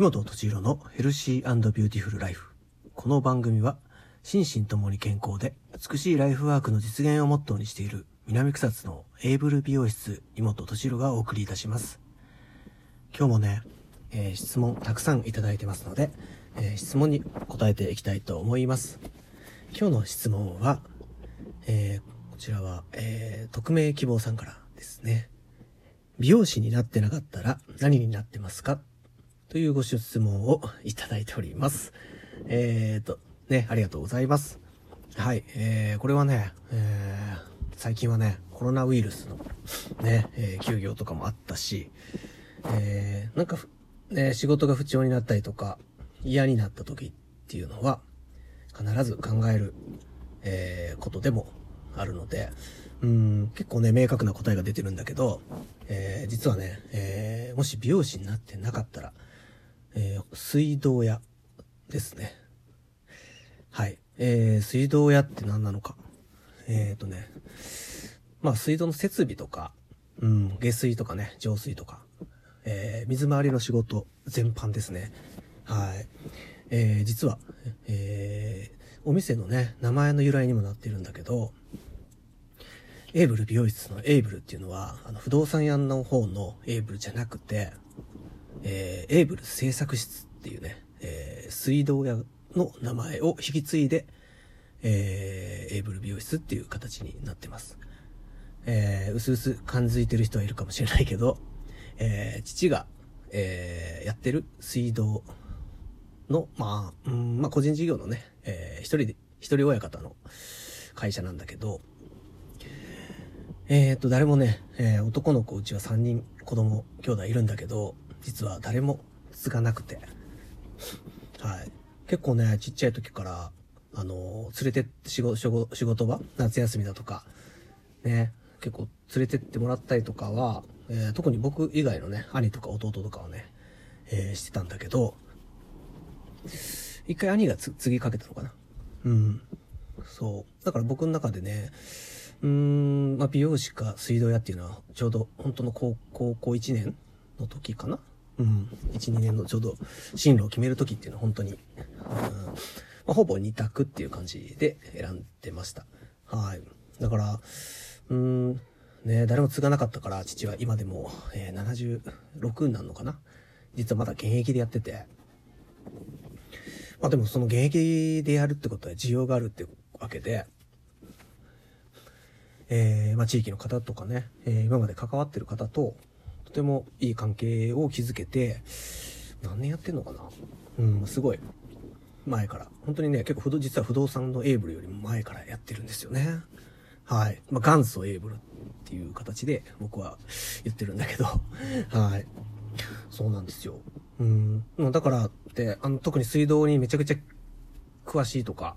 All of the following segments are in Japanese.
井本敏弘のヘルシービューティフルライフ。この番組は、心身ともに健康で美しいライフワークの実現をモットーにしている南草津のエイブル美容室井本敏弘がお送りいたします。今日もね、えー、質問たくさんいただいてますので、えー、質問に答えていきたいと思います。今日の質問は、えー、こちらは、えー、匿名希望さんからですね。美容師になってなかったら何になってますか？というご質問をいただいております。えーと、ね、ありがとうございます。はい、えー、これはね、えー、最近はね、コロナウイルスのね、えー、休業とかもあったし、えー、なんか、ね、仕事が不調になったりとか、嫌になった時っていうのは、必ず考える、えー、ことでもあるので、うん、結構ね、明確な答えが出てるんだけど、えー、実はね、えー、もし美容師になってなかったら、えー、水道屋ですね。はい。えー、水道屋って何なのか。えっ、ー、とね、まあ水道の設備とか、うん、下水とかね、浄水とか、えー、水回りの仕事全般ですね。はい。えー、実は、えー、お店のね、名前の由来にもなってるんだけど、エイブル美容室のエイブルっていうのは、あの、不動産屋の方のエイブルじゃなくて、えー、エイブル製作室っていうね、えー、水道屋の名前を引き継いで、えー、エイブル美容室っていう形になってます。えー、うすうす感づいてる人はいるかもしれないけど、えー、父が、えー、やってる水道の、まあ、うん、まあ個人事業のね、えー、一人で、一人親方の会社なんだけど、えー、っと、誰もね、えー、男の子うちは3人子供、兄弟いるんだけど、実は誰も継がなくて、はい。結構ね、ちっちゃい時から、あの、連れてって仕事、仕事場夏休みだとか、ね、結構連れてってもらったりとかは、えー、特に僕以外のね、兄とか弟とかはね、えー、してたんだけど、一回兄がつ次かけたのかな。うん。そう。だから僕の中でね、うーん、まあ、美容師か水道屋っていうのは、ちょうど本当の高校1年の時かなうん。1、2年のちょうど進路を決める時っていうのは本当に、うん、まあ、ほぼ2択っていう感じで選んでました。はい。だから、うん、ね、誰も継がなかったから、父は今でも、えー、76になるのかな？実はまだ現役でやってて。まあでもその現役でやるってことは需要があるってわけで、えー、まあ地域の方とかね、えー、今まで関わってる方と、とてもいい関係を築けて、何年やってんのかなうん、すごい。前から。本当にね、結構実は不動産のエイブルよりも前からやってるんですよね。はい。まあ、元祖エイブルっていう形で僕は言ってるんだけど、はい。そうなんですよ。うん。だからって、あの、特に水道にめちゃくちゃ詳しいとか、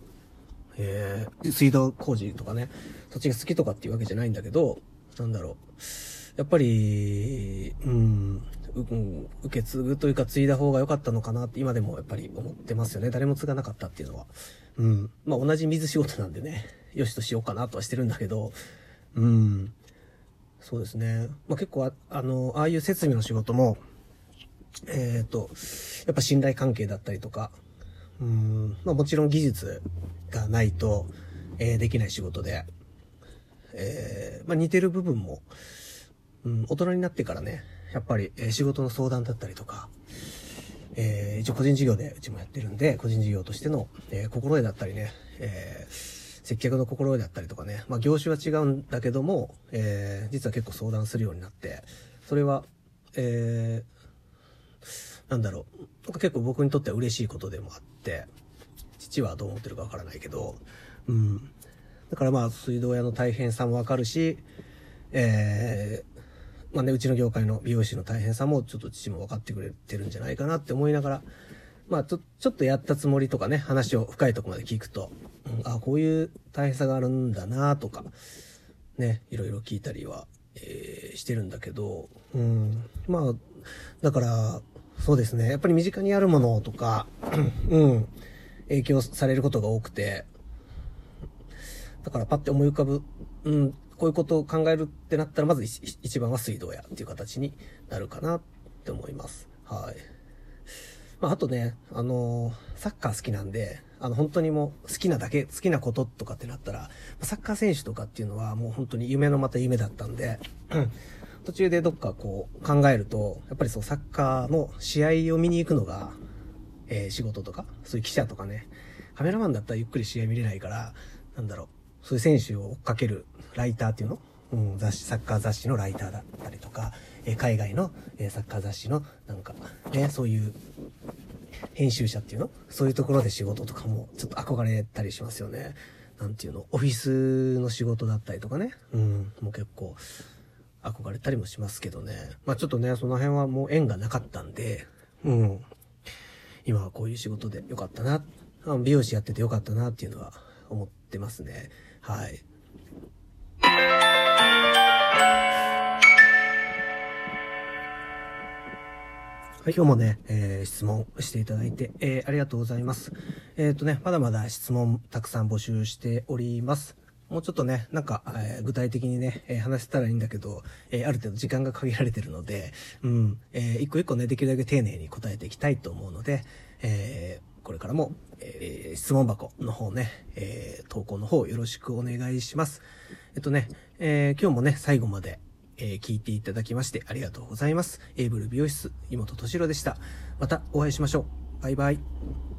えー、水道工事とかね、そっちが好きとかっていうわけじゃないんだけど、なんだろう。やっぱり、うん、受け継ぐというか継いだ方が良かったのかなって今でもやっぱり思ってますよね。誰も継がなかったっていうのは。うん。まあ同じ水仕事なんでね。よしとしようかなとはしてるんだけど、うん。そうですね。まあ、結構あ、あの、ああいう設備の仕事も、えっ、ー、と、やっぱ信頼関係だったりとか、うん、まあもちろん技術がないと、えー、できない仕事で、えー、まあ似てる部分も、うん、大人になってからね、やっぱり、えー、仕事の相談だったりとか、えー、一応個人事業でうちもやってるんで、個人事業としての、えー、心得だったりね、えー、接客の心得だったりとかね、まあ業種は違うんだけども、えー、実は結構相談するようになって、それは、えー、なんだろう、なんか結構僕にとっては嬉しいことでもあって、父はどう思ってるかわからないけど、うん。だからまあ水道屋の大変さもわかるし、えー、まあね、うちの業界の美容師の大変さもちょっと父も分かってくれてるんじゃないかなって思いながら、まあちょ、ちょっとやったつもりとかね、話を深いとこまで聞くと、うん、あ、こういう大変さがあるんだなとか、ね、いろいろ聞いたりは、えー、してるんだけど、うん、まあ、だから、そうですね、やっぱり身近にあるものとか、うん、影響されることが多くて、だからパッて思い浮かぶ、うん、こういうことを考えるってなったら、まず一番は水道屋っていう形になるかなって思います。はい。まあ、あとね、あのーサッカー好きなんで、あの、本当にもう好きなだけ、好きなこととかってなったら、サッカー選手とかっていうのはもう本当に夢のまた夢だったんで、途中でどっかこう考えると、やっぱりそうサッカーの試合を見に行くのが、えー仕事とか、そういう記者とかね、カメラマンだったらゆっくり試合見れないから、なんだろう、そういう選手を追っかけるライターっていうの？うん、雑誌、サッカー雑誌のライターだったりとか、え海外の、えサッカー雑誌のなんか、ね、そういう編集者っていうの？そういうところで仕事とかもちょっと憧れたりしますよね。なんていうの？オフィスの仕事だったりとかね。うん、もう結構憧れたりもしますけどね。まあちょっとね、その辺はもう縁がなかったんで、うん。今はこういう仕事でよかったな。美容師やっててよかったなっていうのは思ってますね。はい。はい、今日もね、えー質問していただいて、えーありがとうございます。えっ、とね、まだまだ質問たくさん募集しております。もうちょっとね、なんか、えー具体的にね、えー話せたらいいんだけど、えーある程度時間が限られてるので、うん、えー一個一個ね、できるだけ丁寧に答えていきたいと思うので、えーこれからも、えー質問箱の方ね、えー投稿の方よろしくお願いします。えっとね、えー今日もね、最後まで、えー聞いていただきましてありがとうございます。エイブル美容室、妹敏郎でした。またお会いしましょう。バイバイ。